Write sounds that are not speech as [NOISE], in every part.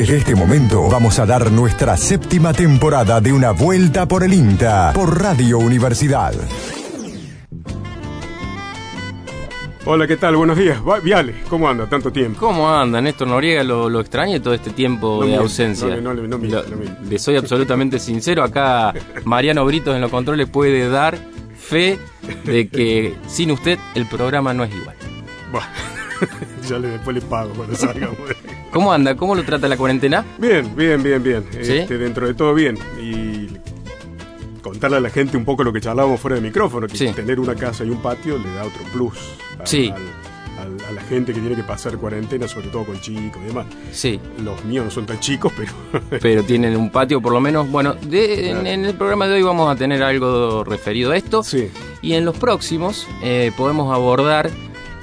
Desde este momento vamos a dar nuestra séptima temporada de una vuelta por el INTA por Radio Universidad. Hola, ¿qué tal? Buenos días. Viale, ¿cómo anda? Tanto tiempo. ¿Cómo anda Néstor Noriega? Lo, lo extraño todo este tiempo No de ausencia. no no miente, Lo- le soy absolutamente sincero. Acá Mariano Britos en los controles puede dar fe de que sin usted el programa no es igual. Buah, [LAUGHS] ya le, después le pago cuando salgamos. ¿Cómo anda? ¿Cómo lo trata la cuarentena? Bien, bien, bien, bien. ¿Sí? Este, dentro de todo bien. Y contarle a la gente un poco lo que charlábamos fuera de micrófono, que Sí. tener una casa y un patio le da otro plus a, Sí. al- al- a la gente que tiene que pasar cuarentena, sobre todo con chicos y demás. Sí, Los míos no son tan chicos, pero [LAUGHS] pero tienen un patio por lo menos. Bueno, de- en, en el programa de hoy vamos a tener algo referido a esto. sí. Y en los próximos eh, podemos abordar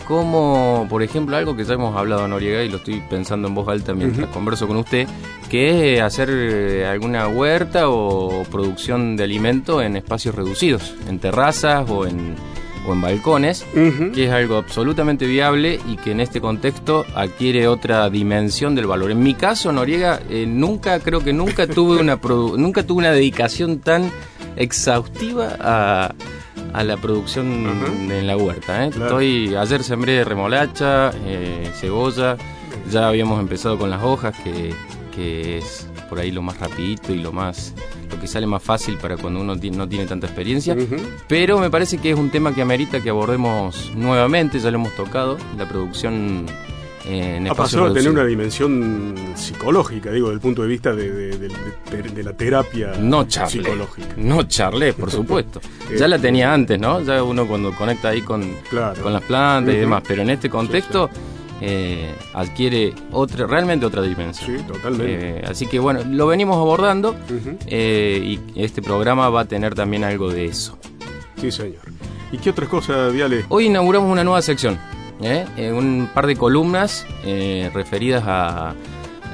como, por ejemplo, algo que ya hemos hablado, Noriega, y lo estoy pensando en voz alta mientras converso con usted, que es hacer eh, alguna huerta o producción de alimento en espacios reducidos, en terrazas o en, o en balcones, que es algo absolutamente viable y que en este contexto adquiere otra dimensión del valor. En mi caso, Noriega, eh, nunca, creo que nunca tuve una nunca tuve una dedicación tan exhaustiva a, a la producción en la huerta. ¿eh? Claro. Estoy, ayer sembré remolacha, eh, cebolla, ya habíamos empezado con las hojas, que, que es por ahí lo más rapidito y lo más lo que sale más fácil para cuando uno no tiene tanta experiencia. Pero me parece que es un tema que amerita que abordemos nuevamente, ya lo hemos tocado, la producción en Ha pasado a tener una dimensión psicológica, digo, desde el punto de vista de, de- de- de- de la terapia No charlé, psicológica. no charlé, por supuesto. [LAUGHS] Eh, ya la tenía antes, ¿no? Ya uno cuando conecta ahí con, Claro. con las plantas y demás, pero en este contexto eh, adquiere otra, realmente otra dimensión. Sí, totalmente. Eh, así que bueno, lo venimos abordando eh, y este programa va a tener también algo de eso. Sí, señor. ¿Y qué otras cosas, Viale? Hoy inauguramos una nueva sección, ¿eh? Eh, un par de columnas eh, referidas a,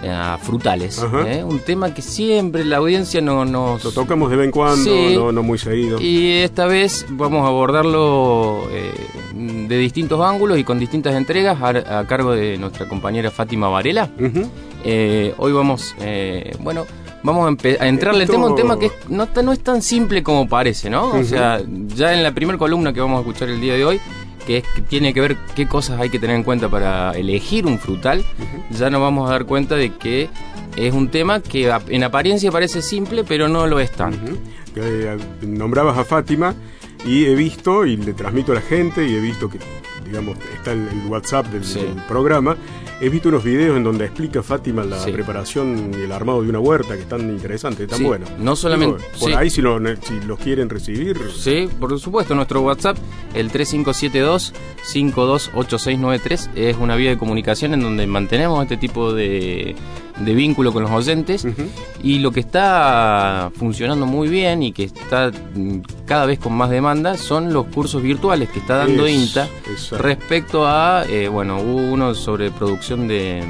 a frutales. ¿eh? un tema que siempre la audiencia no nos... Lo tocamos de vez en cuando, Sí. no, no muy seguido. Y esta vez vamos a abordarlo eh, de distintos ángulos y con distintas entregas a, a cargo de nuestra compañera Fátima Varela. Eh, hoy vamos, bueno, vamos a, a entrarle al tema, un tema que no, no es tan simple como parece, ¿no? O sea, ya en la primera columna que vamos a escuchar el día de hoy, que, es, que tiene que ver qué cosas hay que tener en cuenta para elegir un frutal, ya nos vamos a dar cuenta de que es un tema que en apariencia parece simple, pero no lo es tanto. Eh, nombrabas a Fátima y he visto, y le transmito a la gente, y he visto que, digamos, está el, el WhatsApp del, Sí. del programa, he visto unos videos en donde explica Fátima la Sí. preparación y el armado de una huerta, que están interesantes, tan Sí, buenos. no solamente- por ahí si, lo, si los quieren recibir, Sí, por supuesto, nuestro WhatsApp, el 3572-528693, es una vía de comunicación en donde mantenemos este tipo de, de vínculo con los oyentes. Y lo que está funcionando muy bien y que está mm, cada vez con más demanda son los cursos virtuales que está dando Es- INTA exacto. respecto a, eh, bueno, hubo uno sobre producción de,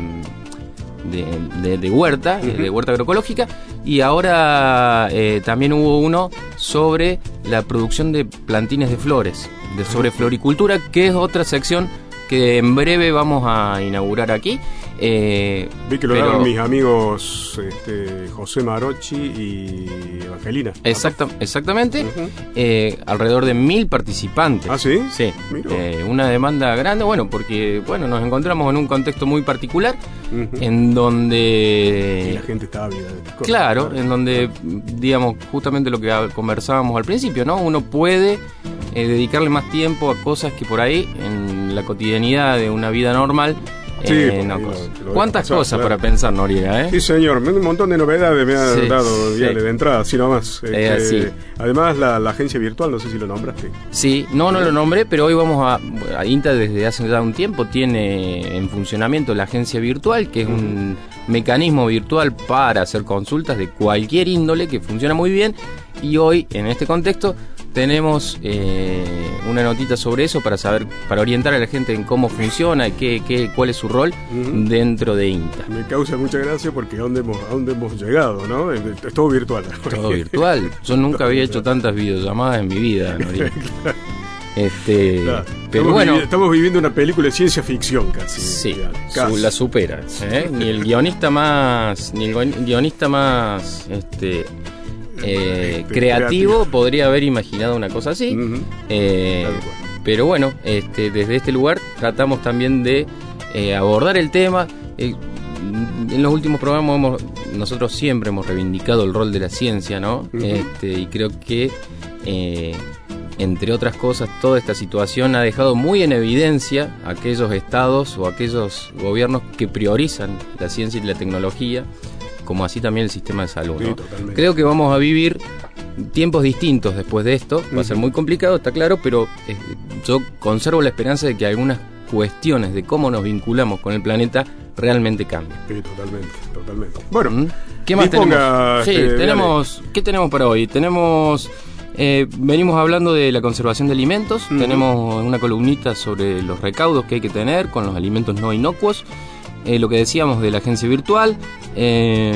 de, de- de huerta, eh, de huerta agroecológica, y ahora eh, también hubo uno sobre la producción de plantines de flores, de sobre floricultura, que es otra sección que en breve vamos a inaugurar aquí. Eh, Vi que lo pero- daban mis amigos este, José Marochi y Evangelina. Exacta- exactamente, eh, alrededor de mil participantes. ¿Ah, sí? Sí, eh, una demanda grande, bueno, porque bueno, nos encontramos en un contexto muy particular en Y donde la gente está ávida de cosas. claro, en donde digamos justamente lo que conversábamos al principio, ¿no? Uno puede eh, dedicarle más tiempo a cosas que por ahí en la cotidianidad de una vida normal Sí, eh, no deja ¿Cuántas cosas claro. para pensar, Noriega, eh? Sí, señor, un montón de novedades me ha Sí, dado sí. De entrada, así nomás. Este, así. Además, la, la agencia virtual, no sé si lo nombraste. Sí, no, no lo nombré, pero hoy vamos a, a INTA desde hace ya un tiempo tiene en funcionamiento la agencia virtual, que es un mecanismo virtual para hacer consultas de cualquier índole que funciona muy bien. Y hoy, en este contexto, tenemos eh, una notita sobre eso para saber, para orientar a la gente en cómo funciona y qué, qué, cuál es su rol dentro de INTA. Me causa mucha gracia porque a dónde hemos, a dónde hemos llegado, ¿no? Es, es todo virtual. Todo virtual. Yo nunca había hecho tantas videollamadas en mi vida. [LAUGHS] Noriega. Este, Claro. pero estamos, bueno, vivi- estamos viviendo una película de ciencia ficción casi. sí, Casi. la supera. ¿eh? Ni el guionista más, ni el guion- guionista más, este, eh, creativo, podría haber imaginado una cosa así. Eh, pero bueno, este, desde este lugar tratamos también de eh, abordar el tema. En los últimos programas hemos- nosotros siempre hemos reivindicado el rol de la ciencia, ¿no? Este, y creo que, entre otras cosas, toda esta situación ha dejado muy en evidencia aquellos estados o aquellos gobiernos que priorizan la ciencia y la tecnología, como así también el sistema de salud. Sí, ¿no? totalmente. Creo que vamos a vivir tiempos distintos después de esto. Va a ser muy complicado, está claro, pero eh, yo conservo la esperanza de que algunas cuestiones de cómo nos vinculamos con el planeta realmente cambien. Sí, totalmente, totalmente. Bueno. ¿Qué más tenemos? Sí, este, tenemos. ¿Qué tenemos para hoy? Tenemos. eh, venimos hablando de la conservación de alimentos. Tenemos una columnita sobre los recaudos que hay que tener con los alimentos no inocuos. Eh, lo que decíamos de la agencia virtual. Eh,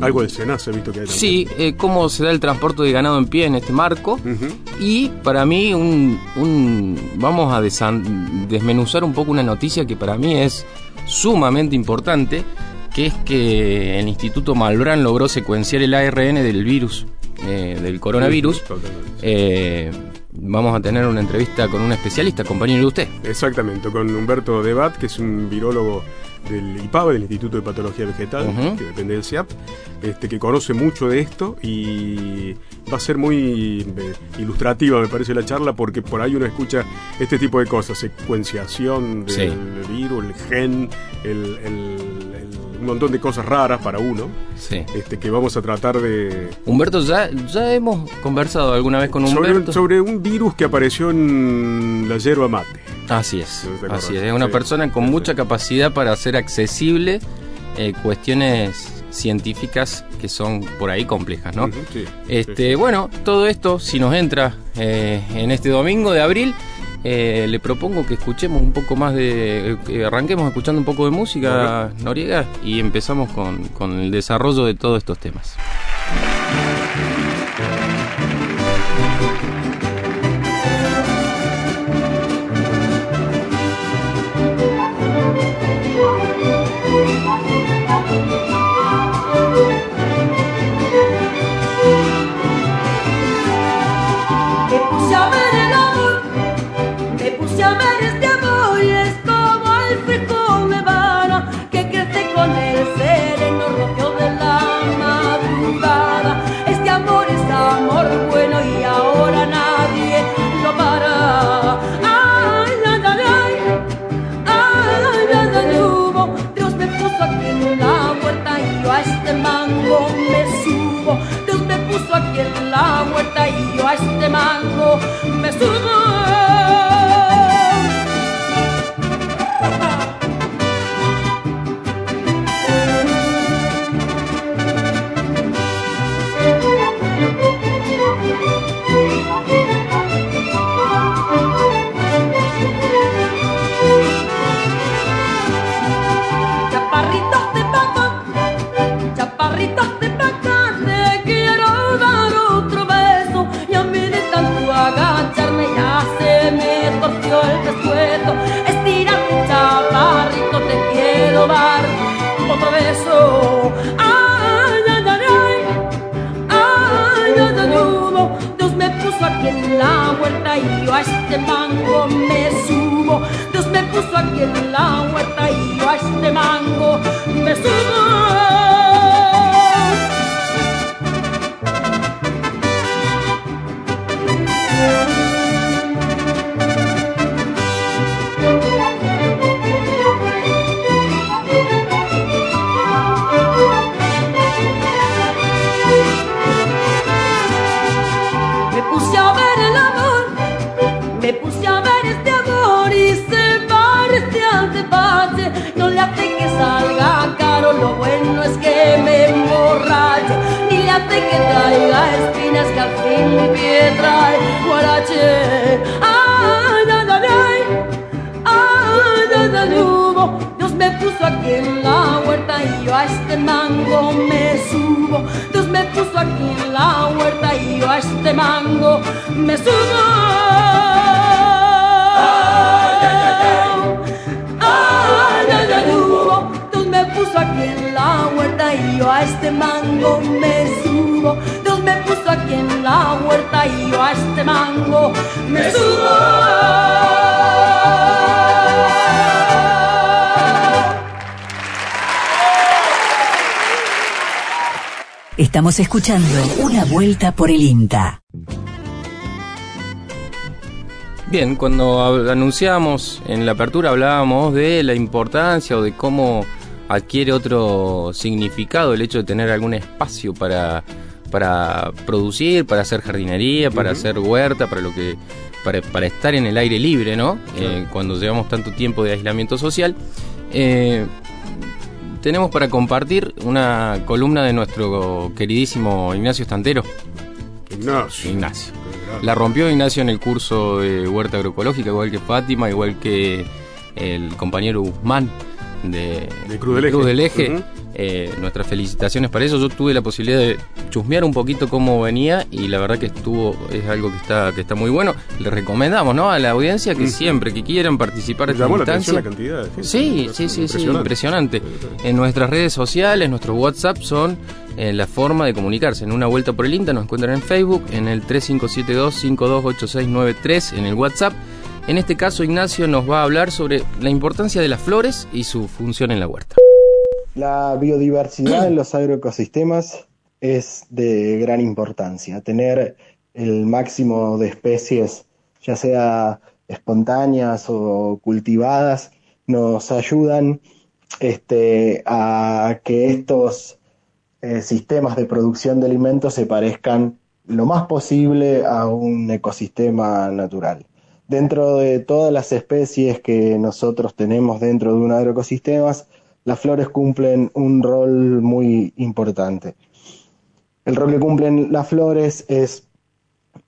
algo del SENACE he visto que hay también. Sí, eh, cómo se da el transporte de ganado en pie en este marco. Y para mí, un, un- vamos a desan- desmenuzar un poco una noticia que para mí es sumamente importante, que es que el Instituto Malbrán logró secuenciar el ARN del virus, eh, del coronavirus. Eh, vamos a tener una entrevista con un especialista, compañero de usted. Exactamente, con Humberto Debat, que es un virólogo del IPAVE, del Instituto de Patología Vegetal, que depende del CIAP, este, que conoce mucho de esto y va a ser muy eh, ilustrativa, me parece, la charla, porque por ahí uno escucha este tipo de cosas, secuenciación del Sí. virus, el gen, el, el- el- un montón de cosas raras para uno, Sí. este, que vamos a tratar de... Humberto, ya, ya hemos conversado alguna vez con Sobre, Humberto. sobre un virus que apareció en la yerba mate. Así es, No así es. Es una Sí, persona con sí, mucha capacidad para hacer accesible eh, cuestiones científicas que son por ahí complejas, ¿no? Sí, Este, sí. bueno, todo esto, si nos entra eh, en este domingo de abril, eh, le propongo que escuchemos un poco más de. eh, que arranquemos escuchando un poco de música, Noriega, y empezamos con, con el desarrollo de todos estos temas. Y yo a este mango me subo. Dios me puso aquí en la huerta escuchando Una Vuelta por el INTA. Bien, cuando anunciamos en la apertura hablábamos de la importancia o de cómo adquiere otro significado el hecho de tener algún espacio para, para producir, para hacer jardinería, para hacer huerta, para lo que para, para estar en el aire libre, ¿no? Eh, cuando llevamos tanto tiempo de aislamiento social. Eh, tenemos para compartir una columna de nuestro queridísimo Ignacio Estantero. Ignacio. Ignacio. La rompió Ignacio en el curso de huerta agroecológica, igual que Fátima, igual que el compañero Guzmán de, De Cruz del Eje. del Eje. Ujú. Eh, nuestras felicitaciones para eso. Yo tuve la posibilidad de chusmear un poquito cómo venía y la verdad que estuvo, es algo que está, que está muy bueno. Le recomendamos ¿no? a la audiencia que siempre que quieran participar Me esta llamó la instancia. atención la cantidad de gente. Sí, sí, sí, sí, impresionante. En nuestras redes sociales, nuestros WhatsApp son eh, la forma de comunicarse. En una vuelta por el INTA nos encuentran en Facebook, en el 3572-528693 en el WhatsApp. En este caso, Ignacio nos va a hablar sobre la importancia de las flores y su función en la huerta. La biodiversidad en los agroecosistemas es de gran importancia. Tener el máximo de especies, ya sea espontáneas o cultivadas, nos ayudan este, a que estos eh, sistemas de producción de alimentos se parezcan lo más posible a un ecosistema natural. Dentro de todas las especies que nosotros tenemos dentro de un agroecosistema, las flores cumplen un rol muy importante. El rol que cumplen las flores es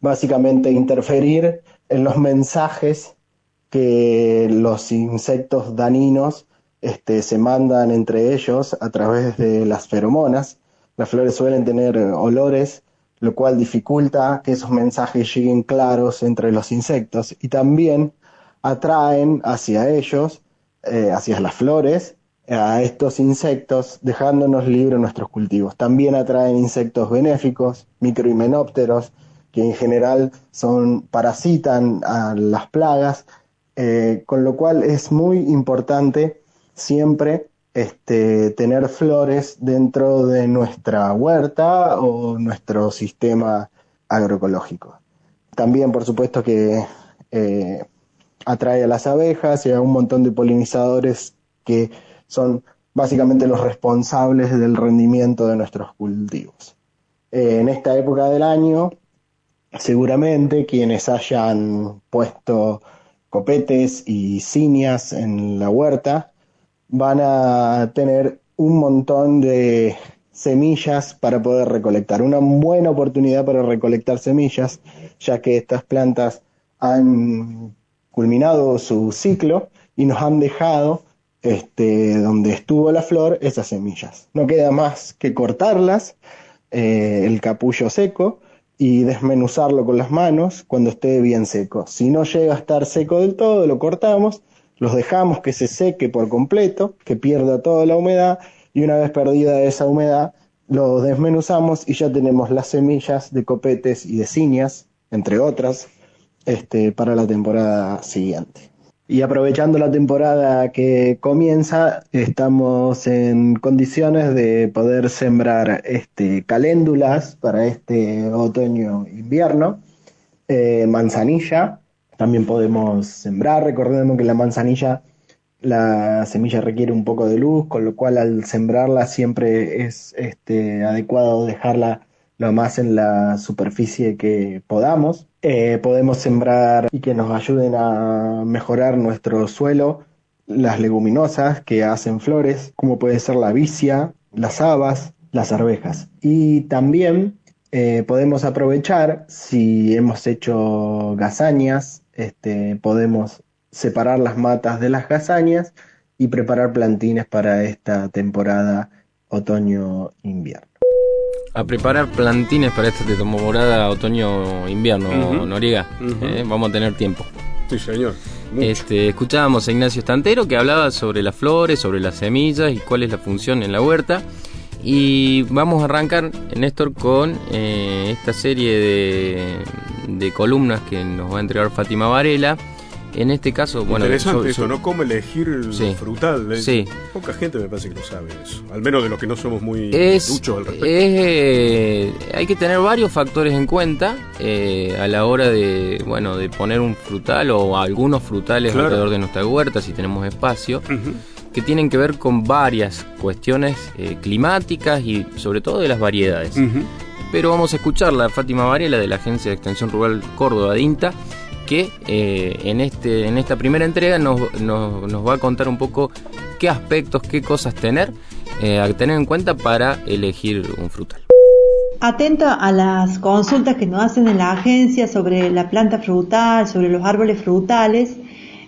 básicamente interferir en los mensajes que los insectos daninos este, se mandan entre ellos a través de las feromonas. Las flores suelen tener olores, lo cual dificulta que esos mensajes lleguen claros entre los insectos y también atraen hacia ellos, eh, hacia las flores, a estos insectos, dejándonos libres nuestros cultivos. También atraen insectos benéficos, microhimenópteros, que en general son parasitan a las plagas, eh, con lo cual es muy importante siempre este, tener flores dentro de nuestra huerta o nuestro sistema agroecológico. También, por supuesto, que eh, atrae a las abejas y a un montón de polinizadores que son básicamente los responsables del rendimiento de nuestros cultivos. Eh, en esta época del año, seguramente quienes hayan puesto copetes y cinias en la huerta van a tener un montón de semillas para poder recolectar. Una buena oportunidad para recolectar semillas, ya que estas plantas han culminado su ciclo y nos han dejado este, donde estuvo la flor esas semillas. No queda más que cortarlas, eh, el capullo seco, y desmenuzarlo con las manos cuando esté bien seco. Si no llega a estar seco del todo, lo cortamos, los dejamos que se seque por completo, que pierda toda la humedad, y una vez perdida esa humedad, lo desmenuzamos y ya tenemos las semillas de copetes y de ciñas, entre otras, este, para la temporada siguiente. Y aprovechando la temporada que comienza, estamos en condiciones de poder sembrar este, caléndulas para este otoño-invierno, eh, manzanilla, también podemos sembrar, recordemos que la manzanilla, la semilla requiere un poco de luz, con lo cual al sembrarla siempre es este, adecuado dejarla lo más en la superficie que podamos. Eh, podemos sembrar y que nos ayuden a mejorar nuestro suelo las leguminosas que hacen flores, como puede ser la vicia, las habas, las arvejas. Y también eh, podemos aprovechar, si hemos hecho gazañas, este, podemos separar las matas de las gazañas y preparar plantines para esta temporada otoño-invierno. A preparar plantines para esta temporada otoño-invierno, Ujú. Noriega. Eh, vamos a tener tiempo. Sí, señor. Mucho. Este, escuchábamos a Ignacio Estantero que hablaba sobre las flores, sobre las semillas y cuál es la función en la huerta. Y vamos a arrancar, Néstor, con eh, esta serie de, de columnas que nos va a entregar Fátima Varela. En este caso, bueno, Interesante so- eso, so- ¿no? Cómo elegir el Sí. frutal. ¿eh? Sí. Poca gente me parece que lo sabe eso. Al menos de los que no somos muy es, duchos al respecto. es, eh, hay que tener varios factores en cuenta eh, a la hora de bueno de poner un frutal o algunos frutales Claro. alrededor de nuestra huerta si tenemos espacio Ujú. Que tienen que ver con varias cuestiones eh, climáticas y sobre todo de las variedades pero vamos a escucharla a Fátima Varela de la Agencia de Extensión Rural Córdoba DINTA que eh, en, este, en esta primera entrega nos, nos- nos va a contar un poco qué aspectos, qué cosas tener eh, a tener en cuenta para elegir un frutal. Atenta a las consultas que nos hacen en la agencia sobre la planta frutal, sobre los árboles frutales,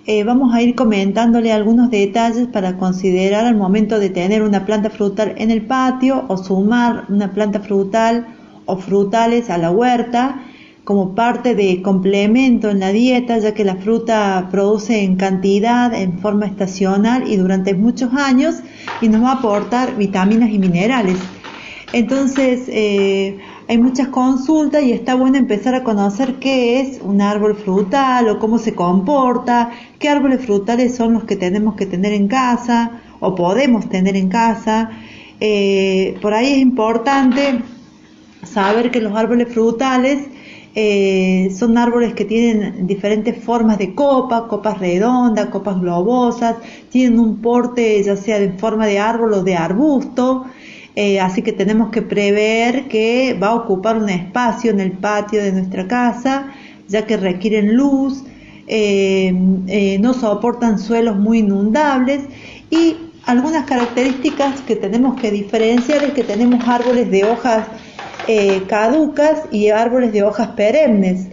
eh, vamos a ir comentándole algunos detalles para considerar al momento de tener una planta frutal en el patio o sumar una planta frutal o frutales a la huerta como parte de complemento en la dieta, ya que la fruta produce en cantidad, en forma estacional y durante muchos años y nos va a aportar vitaminas y minerales. Entonces, eh, hay muchas consultas y está bueno empezar a conocer qué es un árbol frutal o cómo se comporta, qué árboles frutales son los que tenemos que tener en casa o podemos tener en casa. Eh, por ahí es importante saber que los árboles frutales eh, son árboles que tienen diferentes formas de copa, copas redondas, copas globosas, tienen un porte ya sea en forma de árbol o de arbusto, eh, así que tenemos que prever que va a ocupar un espacio en el patio de nuestra casa, ya que requieren luz, eh, eh, no soportan suelos muy inundables y algunas características que tenemos que diferenciar es que tenemos árboles de hojas caducas y árboles de hojas perennes.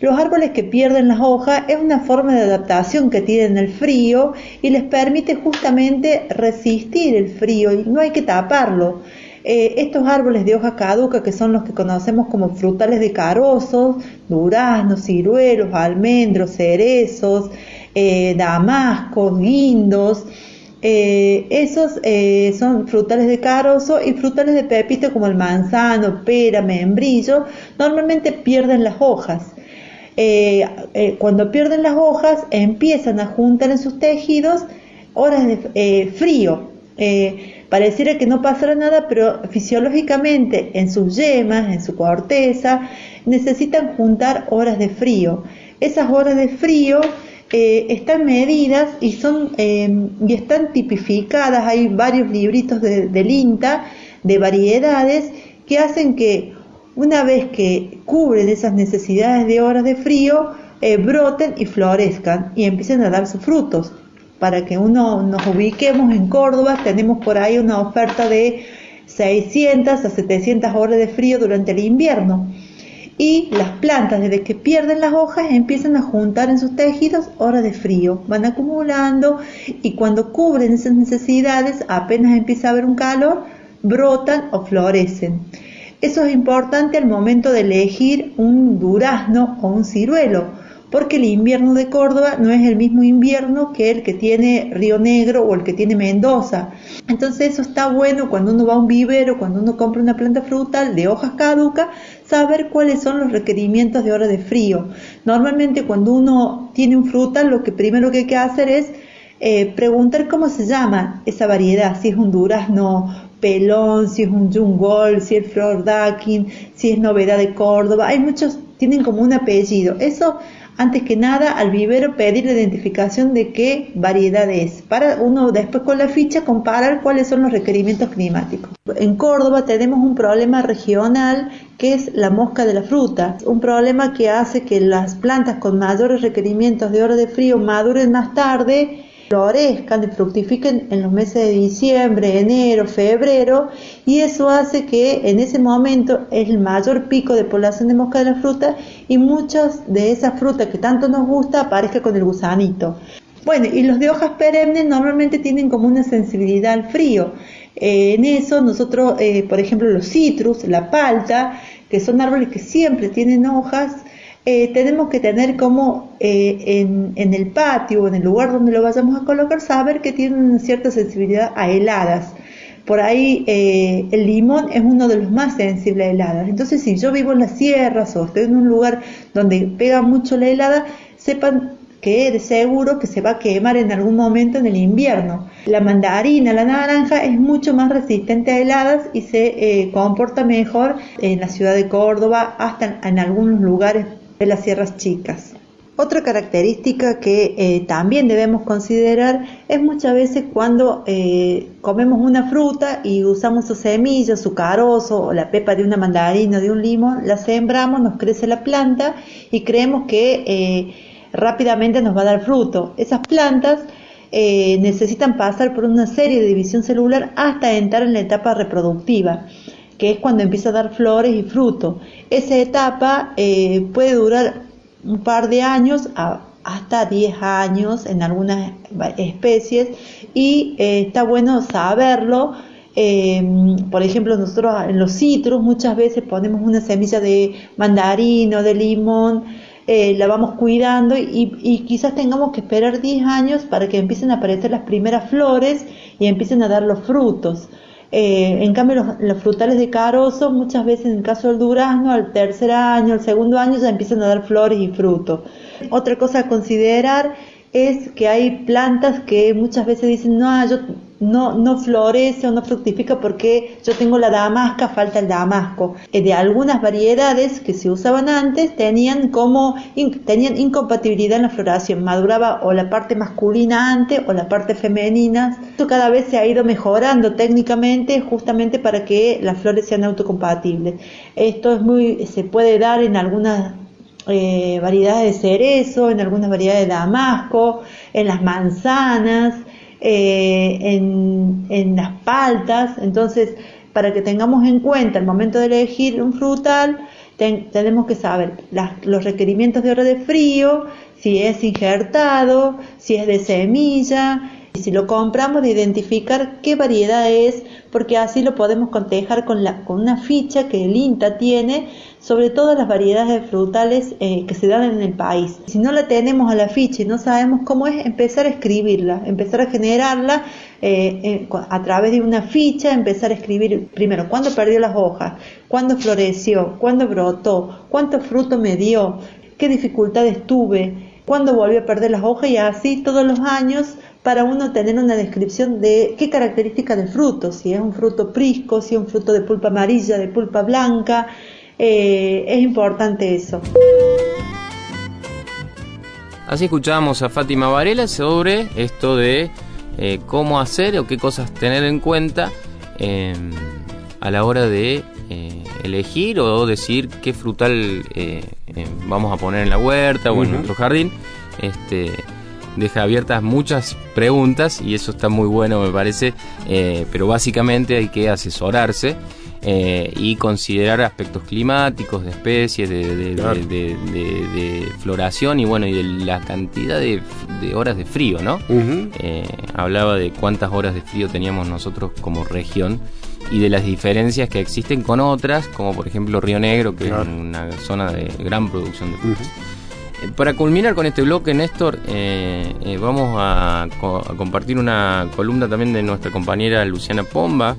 Los árboles que pierden las hojas es una forma de adaptación que tienen el frío y les permite justamente resistir el frío y no hay que taparlo. Eh, estos árboles de hoja caduca, que son los que conocemos como frutales de carozos, duraznos, ciruelos, almendros, cerezos, eh, damascos, guindos, eh, esos son frutales de carozo y frutales de pepito como el manzano, pera, membrillo, normalmente pierden las hojas. Eh, eh, cuando pierden las hojas empiezan a juntar en sus tejidos horas de eh, frío. Eh, pareciera que no pasará nada, pero fisiológicamente en sus yemas, en su corteza, necesitan juntar horas de frío. Esas horas de frío están medidas y son eh, y están tipificadas. Hay varios libritos de, del INTA de variedades que hacen que una vez que cubren esas necesidades de horas de frío, eh, broten y florezcan y empiecen a dar sus frutos. Para que uno nos ubiquemos en Córdoba, tenemos por ahí una oferta de 600 a 700 horas de frío durante el invierno y las plantas desde que pierden las hojas empiezan a juntar en sus tejidos horas de frío, van acumulando y cuando cubren esas necesidades apenas empieza a haber un calor, brotan o florecen. Eso es importante al momento de elegir un durazno o un ciruelo, porque el invierno de Córdoba no es el mismo invierno que el que tiene Río Negro o el que tiene Mendoza. Entonces eso está bueno cuando uno va a un vivero, cuando uno compra una planta frutal de hojas caducas, saber cuáles son los requerimientos de hora de frío. Normalmente cuando uno tiene un frutal, lo que primero que hay que hacer es eh, preguntar cómo se llama esa variedad, si es un durazno si es un jungol, si es flor daquín, si es novedad de Córdoba. Hay muchos, tienen como un apellido. Eso antes que nada al vivero pedir la identificación de qué variedad es, para uno después con la ficha comparar cuáles son los requerimientos climáticos. En Córdoba tenemos un problema regional que es la mosca de la fruta, un problema que hace que las plantas con mayores requerimientos de hora de frío maduren más tarde florezcan y fructifiquen en los meses de diciembre, enero, febrero y eso hace que en ese momento es el mayor pico de población de mosca de la fruta y muchas de esas frutas que tanto nos gusta aparezcan con el gusanito. Bueno, y los de hojas perennes normalmente tienen como una sensibilidad al frío. Eh, en eso nosotros, eh, por ejemplo, los citrus, la palta, que son árboles que siempre tienen hojas, eh, tenemos que tener como eh, en, en, el patio o en el lugar donde lo vayamos a colocar, saber que tienen una cierta sensibilidad a heladas. por ahí eh, el limón es uno de los más sensibles a heladas. Entonces, si yo vivo en las sierras o estoy en un lugar donde pega mucho la helada, sepan que de seguro que se va a quemar en algún momento en el invierno. La mandarina, la naranja es mucho más resistente a heladas y se eh, comporta mejor en la ciudad de Córdoba, hasta en algunos lugares de las sierras chicas. Otra característica que eh, también debemos considerar es muchas veces cuando eh, comemos una fruta y usamos su semilla, su carozo o la pepa de una mandarina o de un limón, la sembramos, nos crece la planta y creemos que eh, rápidamente nos va a dar fruto. Esas plantas necesitan pasar por una serie de división celular hasta entrar en la etapa reproductiva que es cuando empieza a dar flores y fruto. Esa etapa puede durar un par de años hasta 10 años en algunas especies y eh, está bueno saberlo. Em, por ejemplo, nosotros en los citros muchas veces ponemos una semilla de mandarino, de limón, eh, la vamos cuidando y, y, quizás tengamos que esperar 10 años para que empiecen a aparecer las primeras flores y empiecen a dar los frutos. Eh, en cambio, los, frutales de carozo, muchas veces en el caso del durazno, al tercer año, al segundo año ya empiezan a dar flores y frutos. Otra cosa a considerar es que hay plantas que muchas veces dicen, no, yo no, no florece o no fructifica porque yo tengo la damasca, falta el damasco. Eh, de algunas variedades que se usaban antes tenían como tenían incompatibilidad en la floración, maduraba o la parte masculina antes o la parte femenina. Esto cada vez se ha ido mejorando técnicamente justamente para que las flores sean autocompatibles. Esto es muy se puede dar en algunas eh, variedades de cerezo, en algunas variedades de damasco, en las manzanas, eh, en, las paltas. Entonces, para que tengamos en cuenta el momento de elegir un frutal, tenemos que saber los requerimientos de hora de frío, si es injertado, si es de semilla, y si lo compramos de identificar qué variedad es, porque así lo podemos cotejar con, la, con una ficha que el INTA tiene sobre todas las variedades frutales eh, que se dan en el país. Si no la tenemos a la ficha y no sabemos cómo es, empezar a escribirla, empezar a generarla eh, a través de una ficha, empezar a escribir primero cuándo perdió las hojas, cuándo floreció, cuándo brotó, cuánto fruto me dio, qué dificultades tuve, cuándo volvió a perder las hojas y así todos los años para uno tener una descripción de qué característica del fruto, si es un fruto prisco, si es un fruto de pulpa amarilla, de pulpa blanca, eh, es importante eso. Así escuchábamos a Fátima Varela sobre esto de eh, cómo hacer o qué cosas tener en cuenta em, a la hora de eh, elegir o decir qué frutal em, vamos a poner en la huerta o en nuestro jardín. Este, deja abiertas muchas preguntas y eso está muy bueno me parece, pero básicamente hay que asesorarse eh, y considerar aspectos climáticos, de especies, de, floración y bueno, y de la cantidad de, horas de frío, ¿no? Eh, hablaba de cuántas horas de frío teníamos nosotros como región y de las diferencias que existen con otras, como por ejemplo Río Negro, que es una zona de gran producción de frutas. Eh, para culminar con este bloque, Néstor, vamos a, a, compartir una columna también de nuestra compañera Luciana Pomba,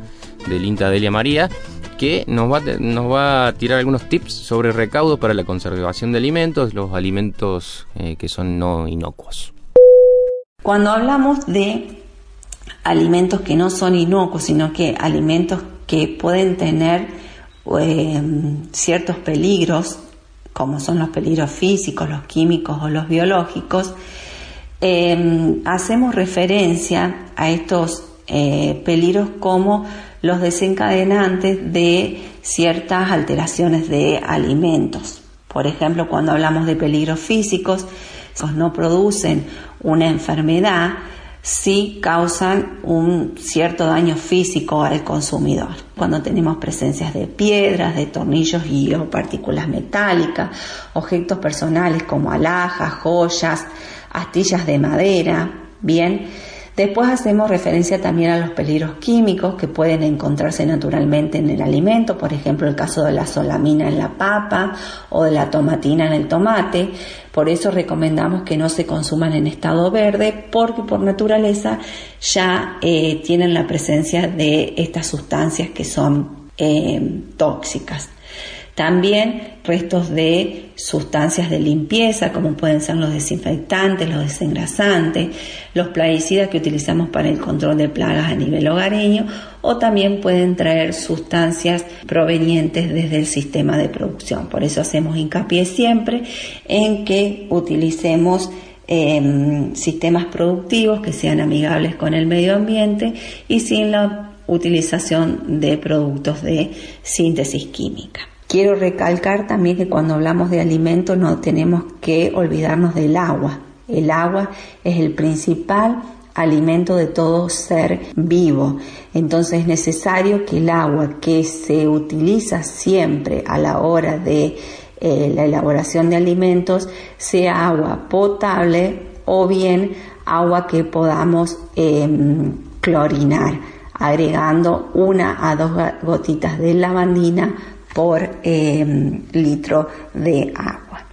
del INTA Delia María, que nos va, nos va a tirar algunos tips sobre recaudo para la conservación de alimentos, los alimentos eh, que son no inocuos. Cuando hablamos de alimentos que no son inocuos, sino que alimentos que pueden tener eh, ciertos peligros, como son los peligros físicos, los químicos o los biológicos, eh, hacemos referencia a estos peligros como los desencadenantes de ciertas alteraciones de alimentos. Por ejemplo, cuando hablamos de peligros físicos, esos no producen una enfermedad, sí causan un cierto daño físico al consumidor. Cuando tenemos presencias de piedras, de tornillos y partículas metálicas, objetos personales como alhajas, joyas, astillas de madera, bien, Después hacemos referencia también a los peligros químicos que pueden encontrarse naturalmente en el alimento, por ejemplo el caso de la solamina en la papa o de la tomatina en el tomate. Por eso recomendamos que no se consuman en estado verde porque por naturaleza ya eh, tienen la presencia de estas sustancias que son eh, tóxicas. También restos de sustancias de limpieza, como pueden ser los desinfectantes, los desengrasantes, los plaguicidas que utilizamos para el control de plagas a nivel hogareño, o también pueden traer sustancias provenientes desde el sistema de producción. Por eso hacemos hincapié siempre en que utilicemos em, sistemas productivos que sean amigables con el medio ambiente y sin la utilización de productos de síntesis química. Quiero recalcar también que cuando hablamos de alimentos no tenemos que olvidarnos del agua. El agua es el principal alimento de todo ser vivo. Entonces es necesario que el agua que se utiliza siempre a la hora de eh, la elaboración de alimentos sea agua potable o bien agua que podamos em, clorinar, agregando una a dos gotitas de lavandina por em, litro de agua.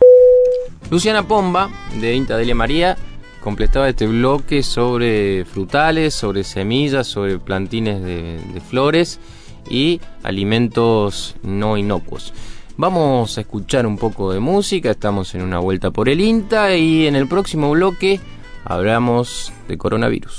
Luciana Pomba, de Inta Delia María, completaba este bloque sobre frutales, sobre semillas, sobre plantines de, de flores y alimentos no inocuos. Vamos a escuchar un poco de música, estamos en una vuelta por el INTA y en el próximo bloque hablamos de coronavirus.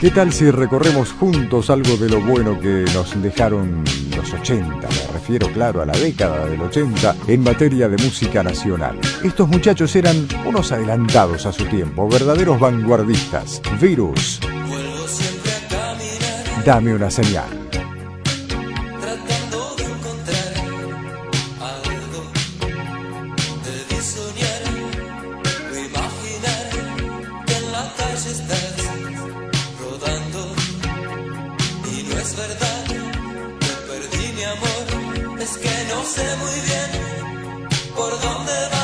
¿Qué tal si recorremos juntos algo de lo bueno que nos dejaron los 80? Me refiero, claro, a la década del 80 en materia de música nacional. Estos muchachos eran unos adelantados a su tiempo, verdaderos vanguardistas. Virus. Dame una señal. es verdad, perdí mi amor, es que no sé muy bien por dónde va.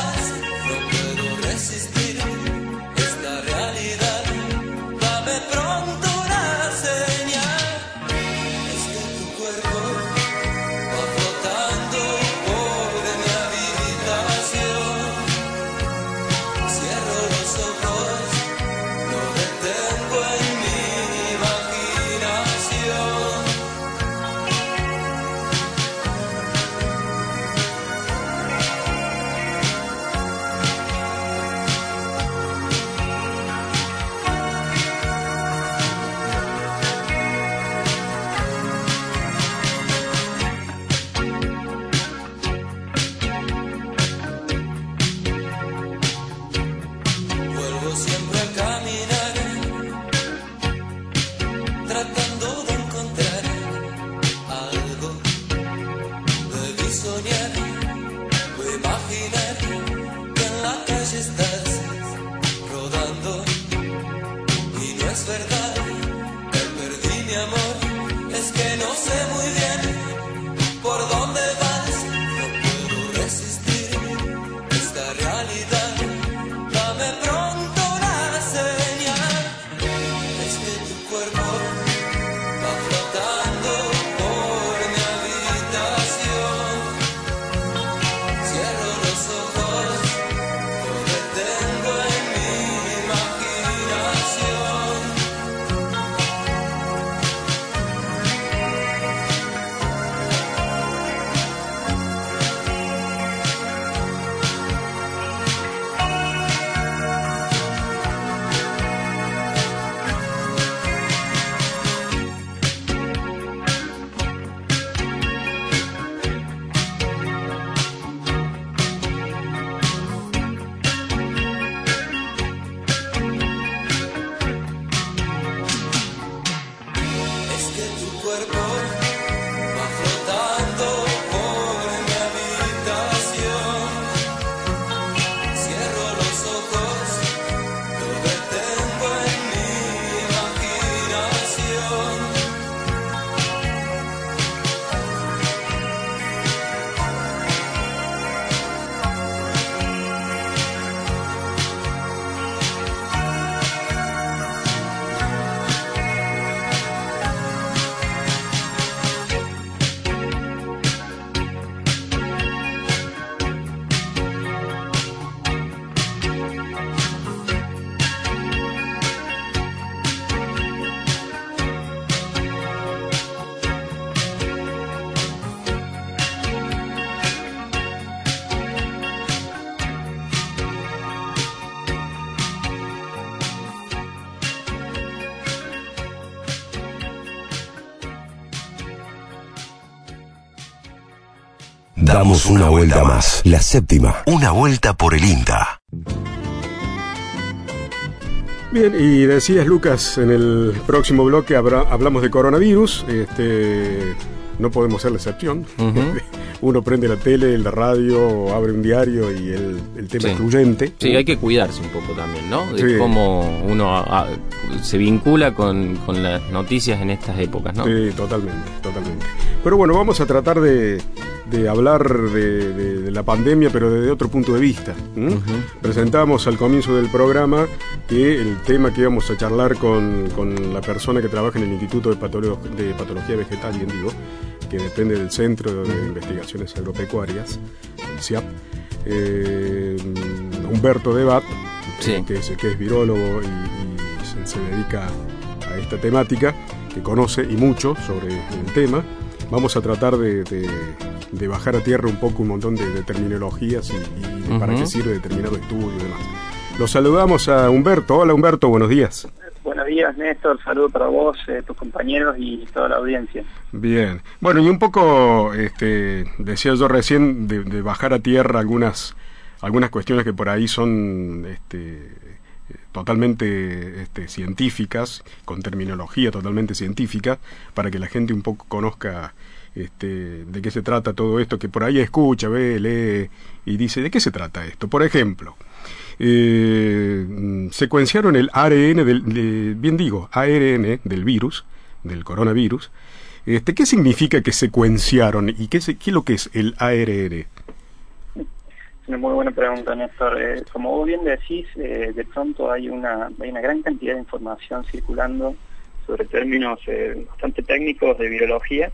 Damos una vuelta más. La séptima. Una vuelta por el INTA. Bien, y decías Lucas, en el próximo bloque habrá- hablamos de coronavirus. Este, no podemos ser la excepción. [LAUGHS] Uno prende la tele, la radio, abre un diario y el, el tema Sí. excluyente. Sí, hay que cuidarse un poco también, ¿no? De Sí. cómo uno a- a- se vincula con, con las noticias en estas épocas, ¿no? Sí, totalmente, totalmente. Pero bueno, vamos a tratar de, de hablar de, de- de la pandemia, pero desde otro punto de vista. Presentamos al comienzo del programa que el tema que íbamos a charlar con, con la persona que trabaja en el Instituto de, Patolo- de Patología Vegetal, bien digo, que depende del Centro de Investigaciones Agropecuarias, el CIAP, eh, Humberto Debat, Sí. que, es, que es virólogo y, y se, se dedica a esta temática, que conoce y mucho sobre el tema. Vamos a tratar de, de- de bajar a tierra un poco un montón de, de terminologías y, y de para qué sirve determinado estudio y demás. Los saludamos a Humberto. Hola Humberto, buenos días. Buenos días, Néstor. Saludo para vos, eh, tus compañeros y toda la audiencia. Bien. Bueno, y un poco, este, decía yo recién, de, de bajar a tierra algunas, algunas cuestiones que por ahí son este, totalmente este, científicas, con terminología totalmente científica, para que la gente un poco conozca este, de qué se trata todo esto, que por ahí escucha, ve, lee y dice, ¿de qué se trata esto? Por ejemplo, eh, secuenciaron el ARN del, de- bien digo, ARN del virus, del coronavirus. Este, ¿Qué significa que secuenciaron y qué, se- qué es lo que es el ARN? Una muy buena pregunta, Néstor. Eh, como vos bien decís, eh, de pronto hay una, hay una gran cantidad de información circulando sobre términos eh, bastante técnicos de virología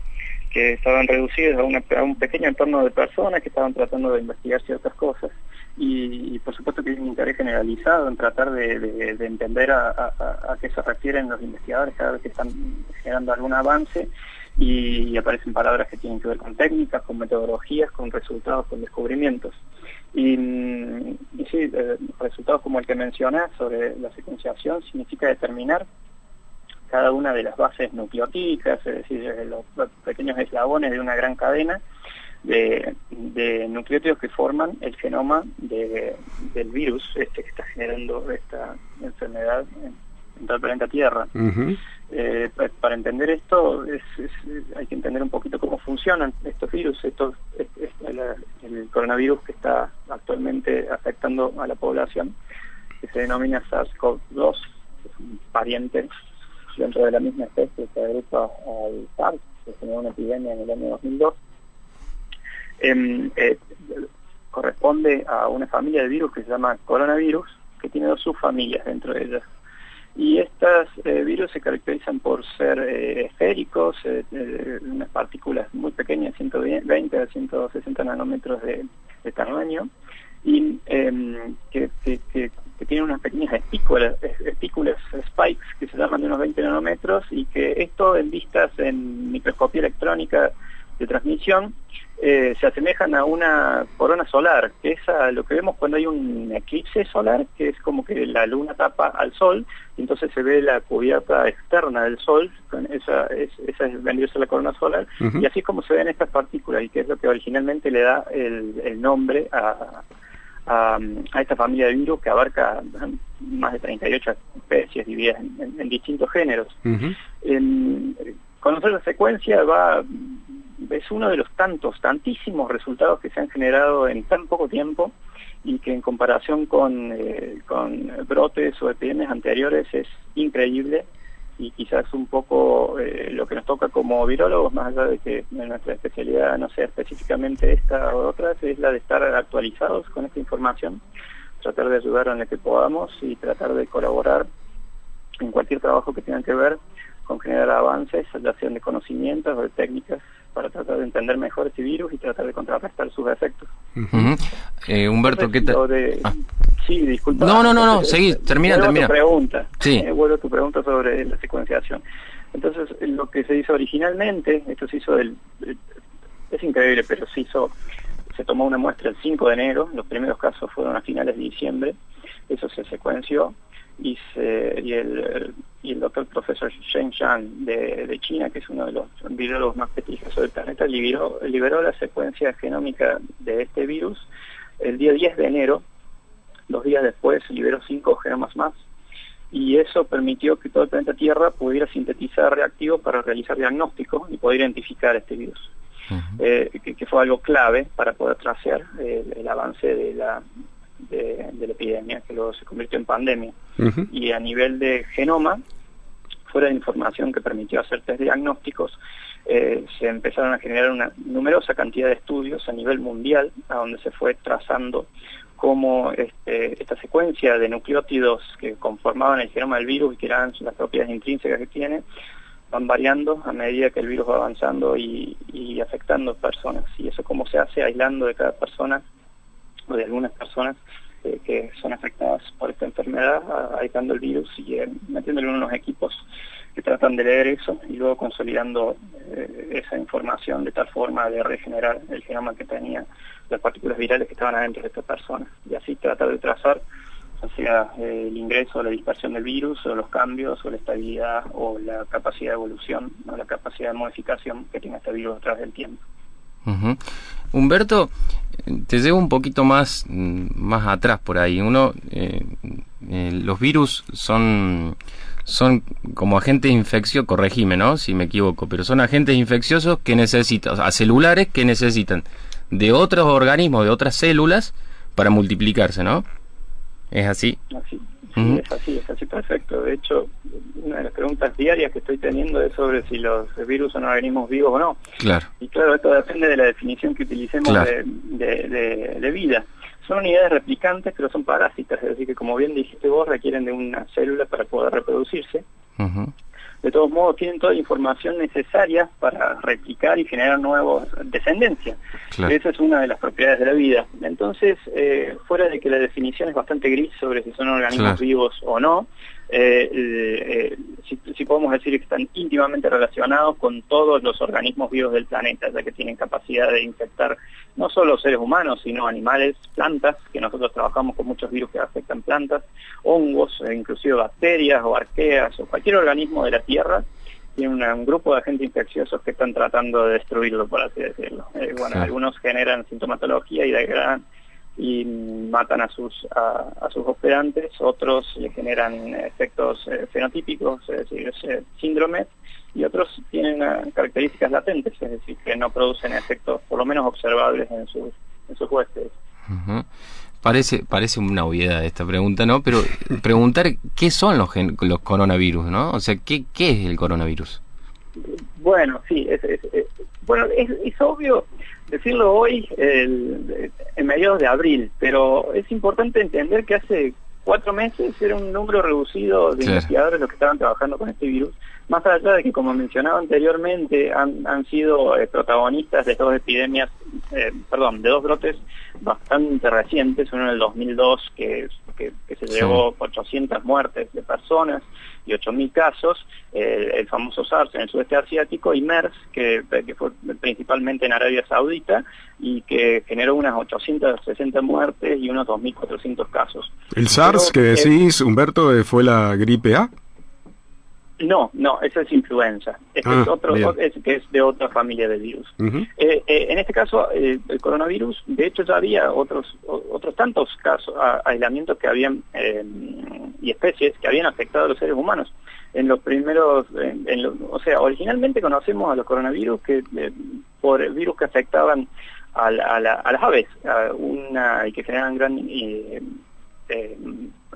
que estaban reducidos a, un pequeño entorno de personas que estaban tratando de investigar ciertas cosas. Y, y por supuesto que hay un interés generalizado en tratar de, de- de entender a, qué se refieren los investigadores cada vez que están generando algún avance y, aparecen palabras que tienen que ver con técnicas, con metodologías, con resultados, con descubrimientos. Y, mm, sí, eh, resultados como el que mencionás sobre la secuenciación significa determinar cada una de las bases nucleotídicas, es decir, eh, los pequeños eslabones de una gran cadena de, de nucleótidos que forman el genoma de- del virus este que está generando esta enfermedad en, en todo el planeta Tierra. Eh, pa- para entender esto es- es- hay que entender un poquito cómo funcionan estos virus. Estos, es- el coronavirus que está actualmente afectando a la población, que se denomina SARS-CoV-2, que es un pariente dentro de la misma especie que agrupa al SARS, que generó una epidemia en el año 2002. Em, eh, corresponde a una familia de virus que se llama coronavirus, que tiene dos subfamilias dentro de ellas. Y estas eh, virus se caracterizan por ser eh, esféricos, unas partículas muy pequeñas, 120 a 160 nanómetros de, de tamaño, y em, que- que tienen unas pequeñas espículas, es- espículas, spikes, que se llaman de unos 20 nanómetros, y que esto en vistas en microscopía electrónica de transmisión eh, se asemejan a una corona solar, que es a lo que vemos cuando hay un eclipse solar, que es como que la luna tapa al sol, y entonces se ve la cubierta externa del sol, con esa, es, esa es la corona solar, y así es como se ven estas partículas, y que es lo que originalmente le da el, el nombre a, a, a esta familia de virus que abarca más de 38 especies divididas en- en- en distintos géneros. En- conocer la secuencia va es uno de los tantos, tantísimos resultados que se han generado en tan poco tiempo y que en comparación con, eh, con brotes o epidemias anteriores es increíble y quizás un poco eh, lo que nos toca como virólogos, más allá de que nuestra especialidad no sea específicamente esta o otras, es la de estar actualizados con esta información, tratar de ayudar en lo que podamos y tratar de colaborar en cualquier trabajo que tenga que ver con generar avances, ya sean de conocimientos o de técnicas, para tratar de entender mejor este virus y tratar de contrarrestar sus efectos. Eh, Humberto, ¿qué tal? Sí, disculpa. No, no, no, no, Eh, seguí, termina, vuelvo a termina. tu pregunta. Sí. Eh, vuelvo a tu pregunta sobre la secuenciación. Entonces, eh, lo que se hizo originalmente, esto se hizo del... eh, Es increíble, pero se hizo... Se tomó una muestra el 5 de enero, los primeros casos fueron a finales de diciembre, eso se secuenció, y, se- y el, y el doctor profesor Shen Shan de, de China, que es uno de los virólogos más prestigiosos del planeta, liberó, liberó la secuencia genómica de este virus el día 10 de enero. Dos días después liberó cinco genomas más y eso permitió que todo el planeta Tierra pudiera sintetizar reactivos para realizar diagnósticos y poder identificar este virus, Eh, que, que fue algo clave para poder tracear el, el avance de la, de, de la epidemia, que luego se convirtió en pandemia. Y a nivel de genoma, fuera de información que permitió hacer test diagnósticos, eh, se empezaron a generar una numerosa cantidad de estudios a nivel mundial, a donde se fue trazando cómo este, esta secuencia de nucleótidos que conformaban el genoma del virus y que eran las propiedades intrínsecas que tiene, van variando a medida que el virus va avanzando y, afectando personas. Y eso cómo se hace aislando de cada persona o de algunas personas eh, que son afectadas por esta enfermedad, aislando el virus y eh, metiéndolo en unos equipos que tratan de leer eso y luego consolidando eh, esa información de tal forma de regenerar el genoma que tenía las partículas virales que estaban adentro de esta persona y así tratar de trazar o sea eh, el ingreso o la dispersión del virus o los cambios o la estabilidad o la capacidad de evolución o la capacidad de modificación que tiene este virus a través del tiempo. Ujú. Humberto, te llevo un poquito más, mm, más atrás por ahí. Uno, eh, eh, los virus son, son como agentes infecciosos, corregime, ¿no? Si me equivoco, pero son agentes infecciosos que necesitan, o sea, celulares que necesitan de otros organismos, de otras células, para multiplicarse, ¿no? ¿Es así? Así, sí, es así, es así perfecto. De hecho, una de las preguntas diarias que estoy teniendo es sobre si los virus son organismos vivos o no. Claro. Y claro, esto depende de la definición que utilicemos Claro. de, de- de- de vida. Son unidades replicantes, pero son parásitas, es decir, que como bien dijiste vos, requieren de una célula para poder reproducirse. Ujú. De todos modos, tienen toda la información necesaria para replicar y generar nuevos descendencia. Claro. Esa es una de las propiedades de la vida. Entonces, eh, fuera de que la definición es bastante gris sobre si son organismos Claro. vivos o no, eh, eh, sí podemos decir que están íntimamente relacionados con todos los organismos vivos del planeta, ya que tienen capacidad de infectar no solo seres humanos, sino animales, plantas, que nosotros trabajamos con muchos virus que afectan plantas, hongos, e inclusive bacterias o arqueas o cualquier organismo de la Tierra tiene una- un grupo de agentes infecciosos que están tratando de destruirlo, por así decirlo. Eh, bueno, Sí. algunos generan sintomatología y degradan y matan a sus a, a sus hospedantes, otros le generan efectos eh, fenotípicos, es decir, eh, síndromes, y otros tienen eh, características latentes, es decir, que no producen efectos por lo menos observables en sus, en sus huéspedes. Parece, parece una obviedad esta pregunta, ¿no? Pero preguntar qué son los, gen- los coronavirus, ¿no? O sea, ¿qué, qué es el coronavirus? Bueno, sí, es, es- es- bueno, es, es obvio decirlo hoy, el- en mediados de abril, pero es importante entender que hace cuatro meses era un número reducido de Claro. investigadores los que estaban trabajando con este virus, más allá de que, como mencionaba anteriormente, han, han sido eh, protagonistas de dos epidemias, eh, perdón, de dos brotes bastante recientes, uno en el 2002 que, que, que se Sí. llevó 800 muertes de personas y 8.000 casos, eh, el famoso SARS en el sudeste asiático y MERS, que, que fue principalmente en Arabia Saudita y que generó unas 860 muertes y unos 2.400 casos. El SARS que Pero, decís, Humberto, fue la gripe A. No, no, eso es influenza. Este Ah, es otro, es, que es de otra familia de virus. Eh, eh, en este caso, eh, el coronavirus, de hecho ya había otros o- otros tantos casos, a- aislamientos que habían eh, y especies que habían afectado a los seres humanos. En los primeros, en- en lo- o sea, originalmente conocemos a los coronavirus que por virus que afectaban a, la- a la- a las aves, una y que generan gran eh,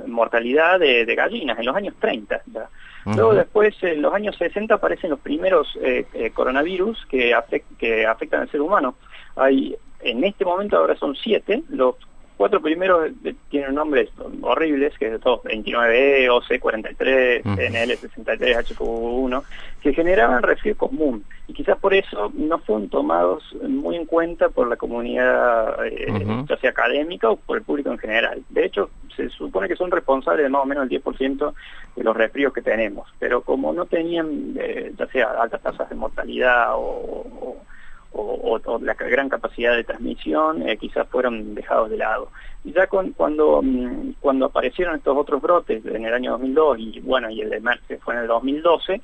mortalidad de, de gallinas en los años 30. ya. Luego después, en los años 60, aparecen los primeros eh, eh, coronavirus que, que afectan al ser humano. Hay, en este momento ahora son siete, los cuatro primeros eh, tienen nombres horribles, que es de todos, 29E, OC43, Ujú. NL63, HPV1, que generaban resfrío común. Y quizás por eso no fueron tomados muy en cuenta por la comunidad, eh, ya sea académica o por el público en general. De hecho, se supone que son responsables de más o menos el 10% de los resfríos que tenemos, pero como no tenían, eh, ya sea altas tasas de mortalidad o, o- o, la gran capacidad de transmisión eh, quizás fueron dejados de lado. Y ya cuando, mm, cuando aparecieron estos otros brotes en el año 2002 y bueno, y el de que fue en el 2012,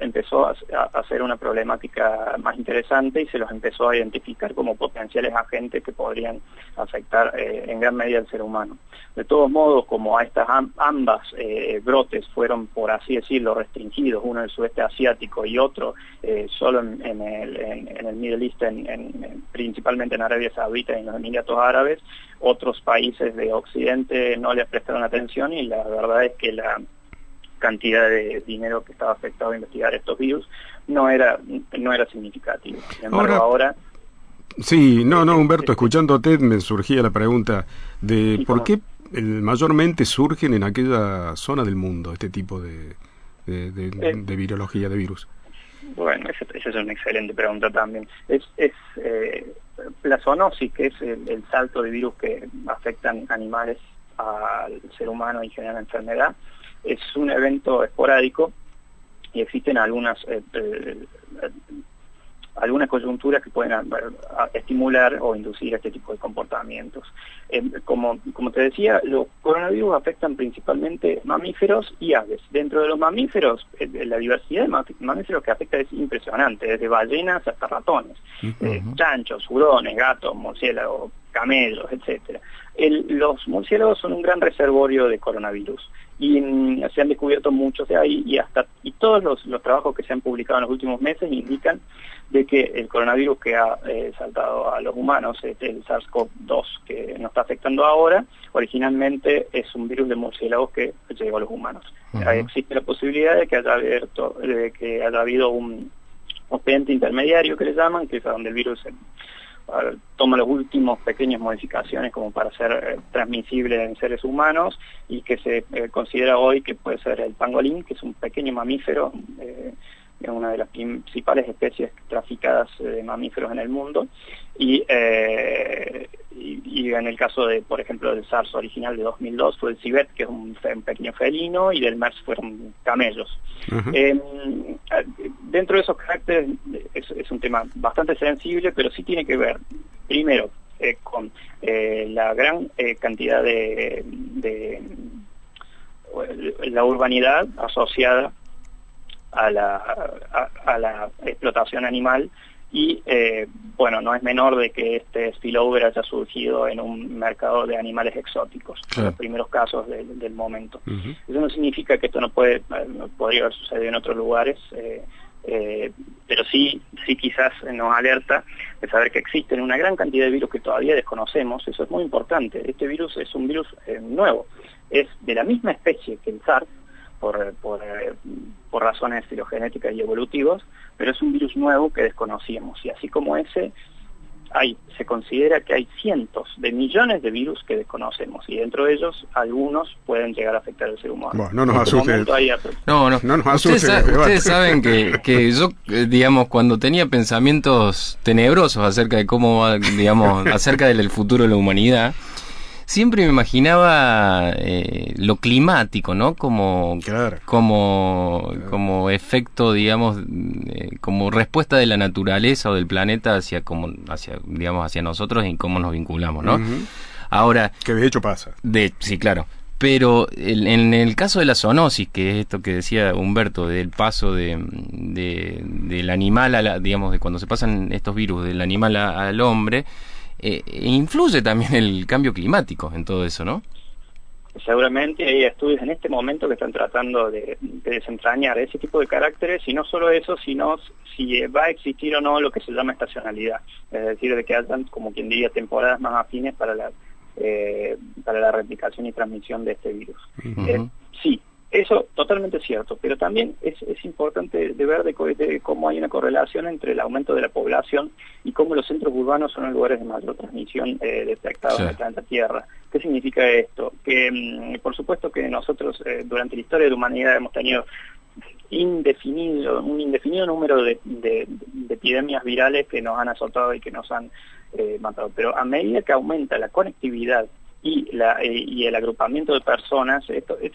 empezó a, a, ser una problemática más interesante y se los empezó a identificar como potenciales agentes que podrían afectar eh, en gran medida al ser humano. De todos modos, como a estas ambas eh, brotes fueron, por así decirlo, restringidos, uno en el sudeste asiático y otro eh, solo en, el, en, el Middle East, en, principalmente en Arabia Saudita y en los Emiratos Árabes, otros países de Occidente no les prestaron atención y la verdad es que la cantidad de dinero que estaba afectado a investigar estos virus no era no era significativo. Sin embargo, ahora, Sí, no, no, Humberto, escuchándote me surgía la pregunta de por qué mayormente surgen en aquella zona del mundo este tipo de, de, eh. virología, de virus. Bueno, esa, es una excelente pregunta también. Es, es eh, la zoonosis, que es el, salto de virus que afectan animales al ser humano y generan enfermedad, es un evento esporádico y existen algunas eh, eh, algunas coyunturas que pueden estimular o inducir este tipo de comportamientos. Eh, como, como te decía, los coronavirus afectan principalmente mamíferos y aves. Dentro de los mamíferos, la diversidad de mamíferos que afecta es impresionante, desde ballenas hasta ratones, chanchos, hurones, gatos, murciélagos, camellos, etcétera. Los murciélagos son un gran reservorio de coronavirus y mm, se han descubierto muchos de ahí y hasta y todos los, los, trabajos que se han publicado en los últimos meses indican de que el coronavirus que ha eh, saltado a los humanos, este, el SARS-CoV-2 que nos está afectando ahora, originalmente es un virus de murciélagos que llegó a los humanos. Existe la posibilidad de que haya abierto, de que haya habido un hospedante intermediario que le llaman, que es donde el virus toma los últimos pequeñas modificaciones como para ser eh, transmisible en seres humanos y que se eh, considera hoy que puede ser el pangolín, que es un pequeño mamífero, eh, una de las principales especies traficadas de mamíferos en el mundo, y, y, en el caso de, por ejemplo, del SARS original de 2002 fue el civet, que es un, pequeño felino, y del MERS fueron camellos. Em, dentro de esos caracteres es, un tema bastante sensible, pero sí tiene que ver, primero, eh, con eh, la gran eh, cantidad de, de, la urbanidad asociada a la, a la explotación animal y eh, bueno, no es menor de que este spillover haya surgido en un mercado de animales exóticos, los primeros casos del momento. Eso no significa que esto no puede, podría haber sucedido en otros lugares, eh, eh, pero sí, sí quizás nos alerta de saber que existen una gran cantidad de virus que todavía desconocemos, eso es muy importante. Este virus es un virus nuevo, es de la misma especie que el SARS, por, por, por razones filogenéticas y evolutivas, pero es un virus nuevo que desconocíamos y así como ese hay, se considera que hay cientos de millones de virus que desconocemos y dentro de ellos algunos pueden llegar a afectar al ser humano. Bueno, no nos este asusten. No, no, no nos asusten. Ustedes, saben que, [LAUGHS] que yo, eh, digamos, cuando tenía pensamientos tenebrosos acerca de cómo, digamos, acerca del futuro de la humanidad, siempre me imaginaba eh, lo climático, ¿no? Como, como, como efecto, digamos, eh, como respuesta de la naturaleza o del planeta hacia, como, hacia, digamos, hacia nosotros y cómo nos vinculamos, ¿no? Ahora... Que de hecho pasa. De, sí, claro. Pero en el caso de la zoonosis, que es esto que decía Humberto, del paso de, del animal, a la, digamos, de cuando se pasan estos virus del animal al hombre, eh, influye también el cambio climático en todo eso, ¿no? Seguramente hay estudios en este momento que están tratando de, desentrañar ese tipo de caracteres y no solo eso, sino si va a existir o no lo que se llama estacionalidad, es decir, de que hayan, como quien diría, temporadas más afines para la, eh, para la replicación y transmisión de este virus. Eh, sí, eso totalmente cierto, pero también es, es importante de ver de, cómo hay una correlación entre el aumento de la población y cómo los centros urbanos son los lugares de mayor transmisión eh, detectados en el planeta Tierra. ¿Qué significa esto? Que mm, por supuesto que nosotros eh, durante la historia de la humanidad hemos tenido indefinido, un indefinido número de, epidemias virales que nos han azotado y que nos han eh, matado, pero a medida que aumenta la conectividad y, la, eh, y el agrupamiento de personas, esto, eh,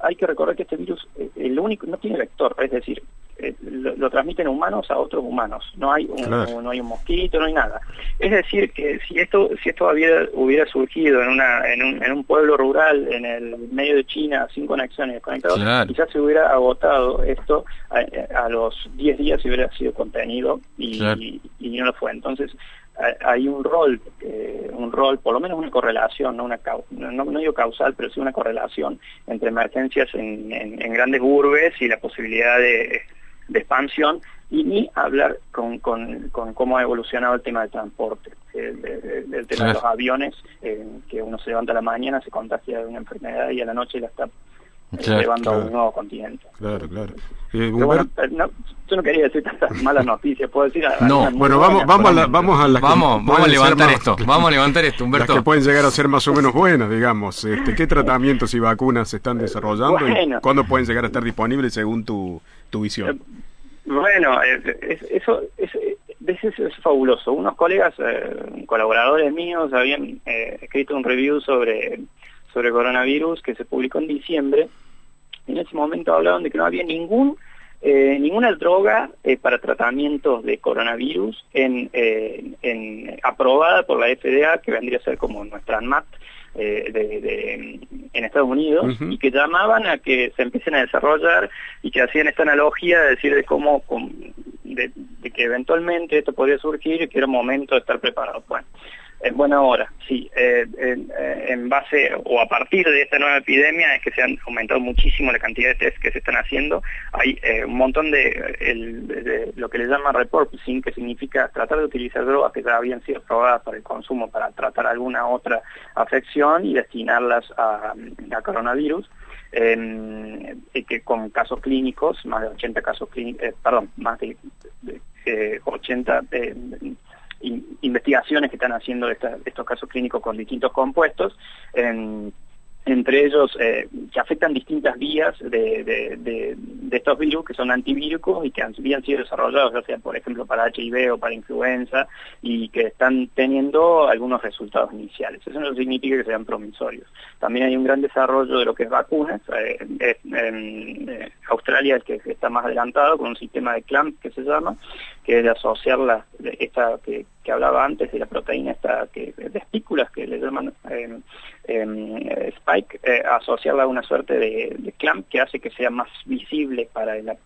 hay que recordar que este virus el único no tiene vector, es decir, eh, lo, transmiten humanos a otros humanos. No hay un, no hay un mosquito, no hay nada. Es decir, que si esto si esto hubiera, hubiera surgido en, una, en, un, en un pueblo rural, en el medio de China, sin conexiones conectados, quizás se hubiera agotado esto a, los 10 días si hubiera sido contenido y, y, no lo fue. Entonces, hay un rol, eh, un rol, por lo menos una correlación, no, una no, no, digo causal, pero sí una correlación entre emergencias en, en, grandes urbes y la posibilidad de, expansión, y ni hablar con, con, con, cómo ha evolucionado el tema del transporte, el, tema de los aviones, eh, que uno se levanta a la mañana, se contagia de una enfermedad y a la noche la está llevando a un nuevo continente. Claro, claro. Eh, yo no quería decir tantas [LAUGHS] malas noticias, puedo decir. no, bueno, vamos, vamos, a la, vamos a vamos, [LAUGHS] vamos a levantar esto, vamos a levantar esto, Humberto. Las que pueden llegar a ser más o menos buenas, digamos. Este, ¿Qué [LAUGHS] tratamientos y vacunas se están desarrollando y cuándo pueden llegar a estar disponibles según tu, tu visión? Eh, bueno, eso es, es, fabuloso. Unos colegas, eh, colaboradores míos, habían escrito un review sobre sobre coronavirus que se publicó en diciembre. En ese momento hablaban de que no había ningún eh, ninguna droga eh, para tratamientos de coronavirus en, en, aprobada por la FDA, que vendría a ser como nuestra ANMAT eh, de, en Estados Unidos, y que llamaban a que se empiecen a desarrollar y que hacían esta analogía de decir de cómo, de, de que eventualmente esto podría surgir y que era momento de estar preparado. Bueno, en buena hora, sí. Eh, eh, en, base o a partir de esta nueva epidemia es que se han aumentado muchísimo la cantidad de test que se están haciendo. Hay eh, un montón de, lo que le llaman repurposing, que significa tratar de utilizar drogas que ya habían sido probadas para el consumo para tratar alguna otra afección y destinarlas a, coronavirus. que con casos clínicos, más de 80 casos clínicos, perdón, más de, 80 investigaciones que están haciendo estos casos clínicos con distintos compuestos. Entre ellos eh, que afectan distintas vías de, estos virus que son antivíricos y que habían sido desarrollados ya sea por ejemplo para HIV o para influenza y que están teniendo algunos resultados iniciales. Eso no significa que sean promisorios. También hay un gran desarrollo de lo que es vacunas. Eh, eh, Australia es que está más adelantado con un sistema de CLAMP que se llama, que es de asociar la, esta que, hablaba antes de la proteína esta de espículas que le llaman Spike, eh, asociarla a una suerte de, clamp que hace que sea más visible para el,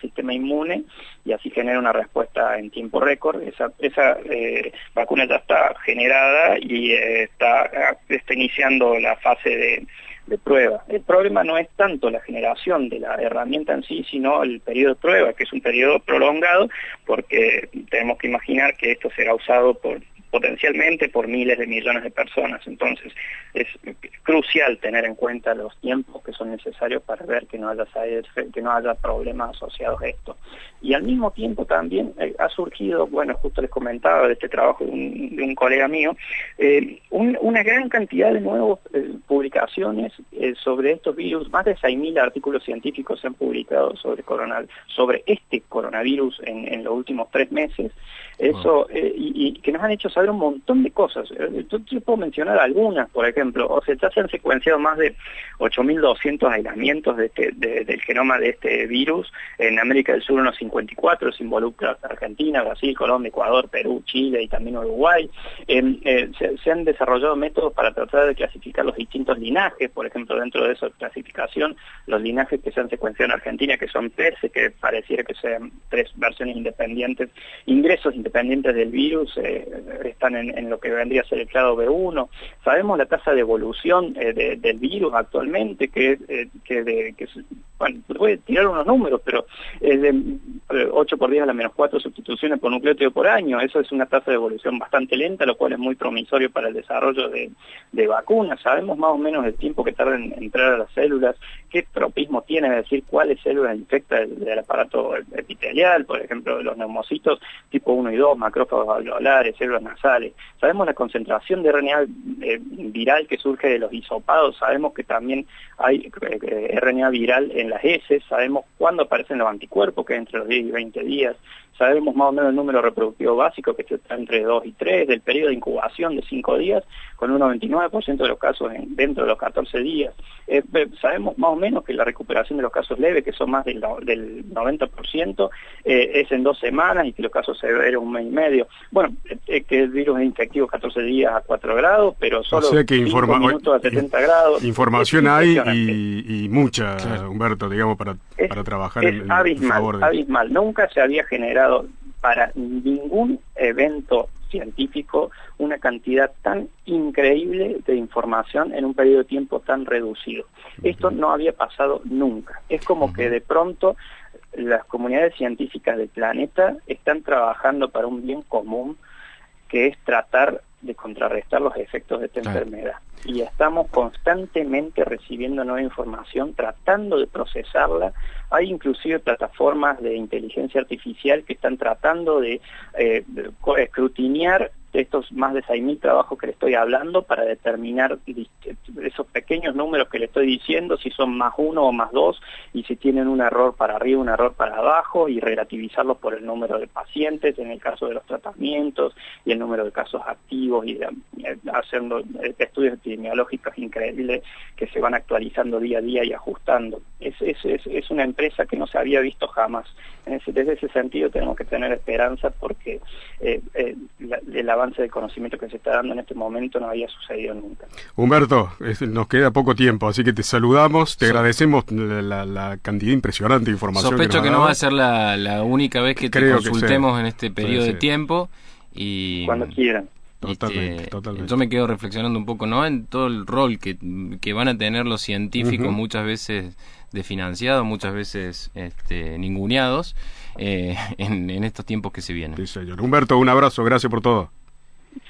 sistema inmune y así genera una respuesta en tiempo récord. Esa, eh, vacuna ya está generada y eh, está, está iniciando la fase de de prueba. El problema no es tanto la generación de la herramienta en sí, sino el periodo de prueba, que es un periodo prolongado, porque tenemos que imaginar que esto será usado por potencialmente por miles de millones de personas. Entonces, es crucial tener en cuenta los tiempos que son necesarios para ver que no haya, que no haya problemas asociados a esto. Y al mismo tiempo también eh, ha surgido, bueno, justo les comentaba de este trabajo de un, colega mío, eh, una gran cantidad de nuevas eh, publicaciones sobre estos virus, más de 6.000 artículos científicos se han publicado sobre, sobre este coronavirus en, en los últimos tres meses, eso, y, que nos han hecho saber un montón de cosas. Yo, puedo mencionar algunas, por ejemplo, o sea, ya se han secuenciado más de 8.200 aislamientos de este, del genoma de este virus, en América del Sur unos 54, se involucra Argentina, Brasil, Colombia, Ecuador, Perú, Chile y también Uruguay. Em, eh, se, han desarrollado métodos para tratar de clasificar los distintos linajes, por ejemplo, dentro de esa clasificación, los linajes que se han secuenciado en Argentina, que son 13, que pareciera que sean tres versiones independientes, ingresos independientes del virus, eh, están en, lo que vendría a ser el clado B1. Sabemos la tasa de evolución eh, del virus actualmente, que, que, de, que bueno, voy a tirar unos números, pero es de 8 por 10 a la menos 4 sustituciones por nucleótido por año. Eso es una tasa de evolución bastante lenta, lo cual es muy promisorio para el desarrollo de, vacunas. Sabemos más o menos el tiempo que tarda en entrar a las células, qué tropismo tiene, es decir, cuáles células infecta el, aparato epitelial, por ejemplo, los neumocitos tipo 1 y 2, macrófagos alveolares, células Sabemos la concentración de RNA eh, viral que surge de los hisopados, sabemos que también hay eh, RNA viral en las heces, sabemos cuándo aparecen los anticuerpos, que entre los 10 y 20 días, sabemos más o menos el número reproductivo básico que está entre 2 y 3, del periodo de incubación de 5 días, con un 99% de los casos dentro de los 14 días. Eh, sabemos más o menos que la recuperación de los casos leves, que son más del, del 90%, eh, es en dos semanas y que los casos severos un mes y medio. Bueno, que el virus es infectivo 14 días a 4 grados, pero solo o que 5 minutos a 70 grados. Información hay y, mucha, Humberto, digamos, para, para trabajar en, abismal, favor de... abismal. Nunca se había generado para ningún evento científico una cantidad tan increíble de información en un periodo de tiempo tan reducido. Esto no había pasado nunca. Es como que de pronto las comunidades científicas del planeta están trabajando para un bien común que es tratar de contrarrestar los efectos de esta enfermedad. Y estamos constantemente recibiendo nueva información, tratando de procesarla. Hay inclusive plataformas de inteligencia artificial que están tratando de, eh, de escrutinear estos más de 6.000 trabajos que le estoy hablando para determinar esos pequeños números que le estoy diciendo, si son más uno o más dos, y si tienen un error para arriba, un error para abajo, y relativizarlos por el número de pacientes en el caso de los tratamientos y el número de casos activos, y eh, haciendo eh, estudios epidemiológicos increíbles que se van actualizando día a día y ajustando. Es, es, es, una empresa que no se había visto jamás. Desde ese sentido tenemos que tener esperanza porque eh, la avance de conocimiento que se está dando en este momento no había sucedido nunca. Humberto, nos queda poco tiempo, así que te saludamos, te agradecemos la, cantidad impresionante de información. Sospecho que, no va a ser la, única vez que te consultemos en este periodo de tiempo. y Cuando quieran. Totalmente, totalmente. Yo me quedo reflexionando un poco, ¿no? En todo el rol que, que van a tener los científicos, muchas veces desfinanciados, muchas veces este, ninguneados, eh, [LAUGHS] en, en, estos tiempos que se vienen. Sí, señor. Humberto, un abrazo, gracias por todo.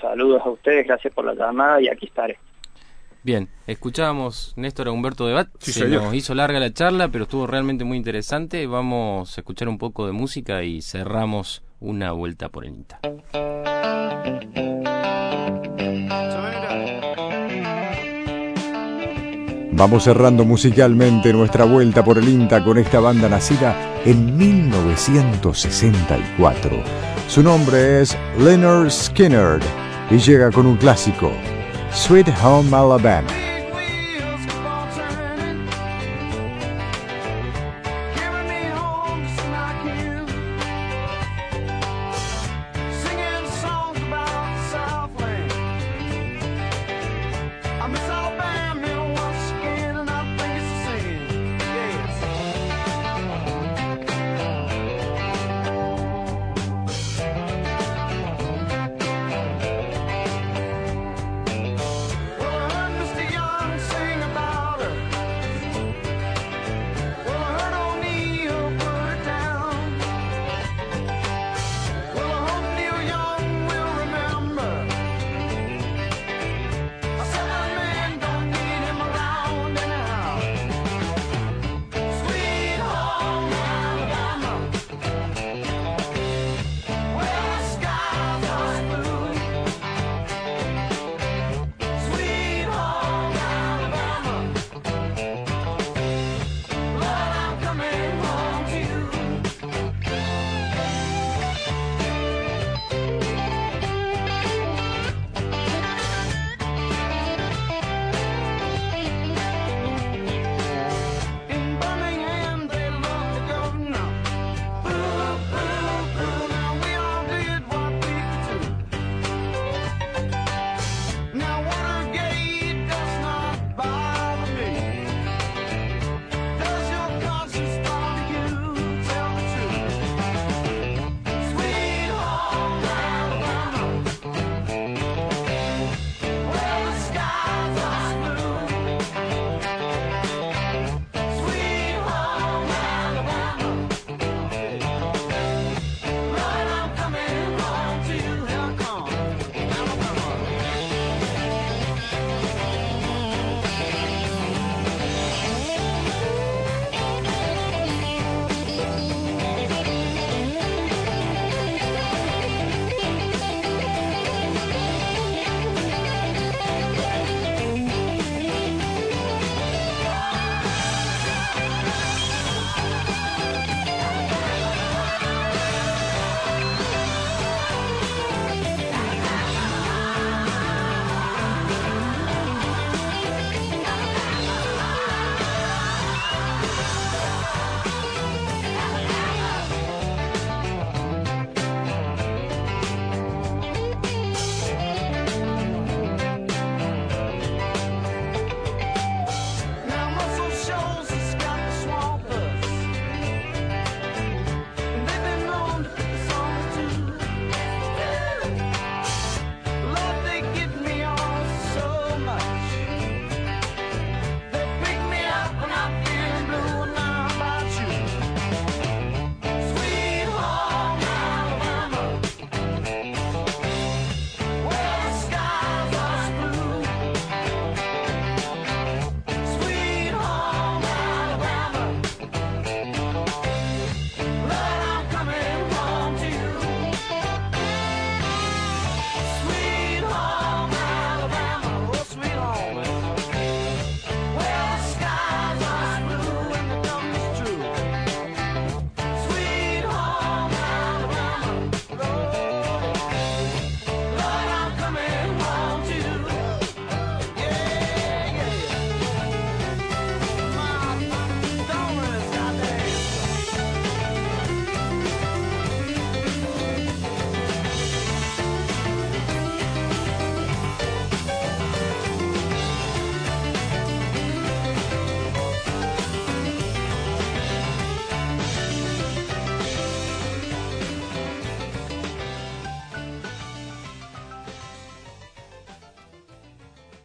Saludos a ustedes, gracias por la llamada y aquí estaré. Bien, escuchábamos Néstor a Humberto Debat, se nos hizo larga la charla, pero estuvo realmente muy interesante. Vamos a escuchar un poco de música y cerramos una vuelta por el INTA. Vamos cerrando musicalmente nuestra vuelta por el INTA con esta banda nacida en 1964. Su nombre es Leonard Skinner y llega con un clásico, Sweet Home Alabama.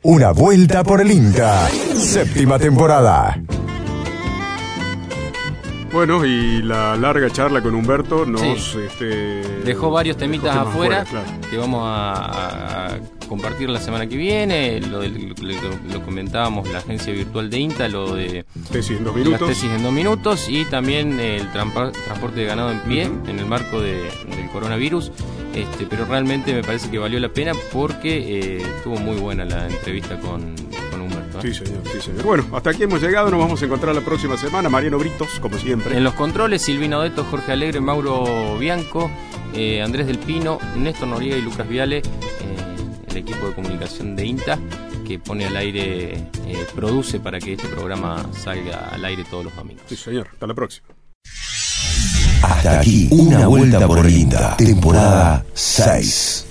Una vuelta por el INTA. Séptima temporada. Bueno, y la larga charla con Humberto nos Sí. este, Dejó varios temitas afuera claro. que vamos a, a compartir la semana que viene. Lo, del- lo- lo comentábamos, la agencia virtual de INTA, lo de Tesis en dos las minutos. tesis en dos minutos y también el trampa- transporte de ganado en pie en el marco de- del coronavirus. Este, pero realmente me parece que valió la pena porque eh, estuvo muy buena la entrevista con, con Humberto. ¿eh? Sí, señor, sí, señor. Bueno, hasta aquí hemos llegado. Nos vamos a encontrar la próxima semana. Mariano Britos, como siempre. En los controles, Silvina Odeto, Jorge Alegre, Mauro Bianco, eh, Andrés del Pino, Néstor Noriega y Lucas Viale, el equipo de comunicación de INTA, que pone al aire, produce para que este programa salga al aire todos los domingos. Sí, señor. Hasta la próxima. Hasta aquí, una vuelta por el INTA, temporada 6.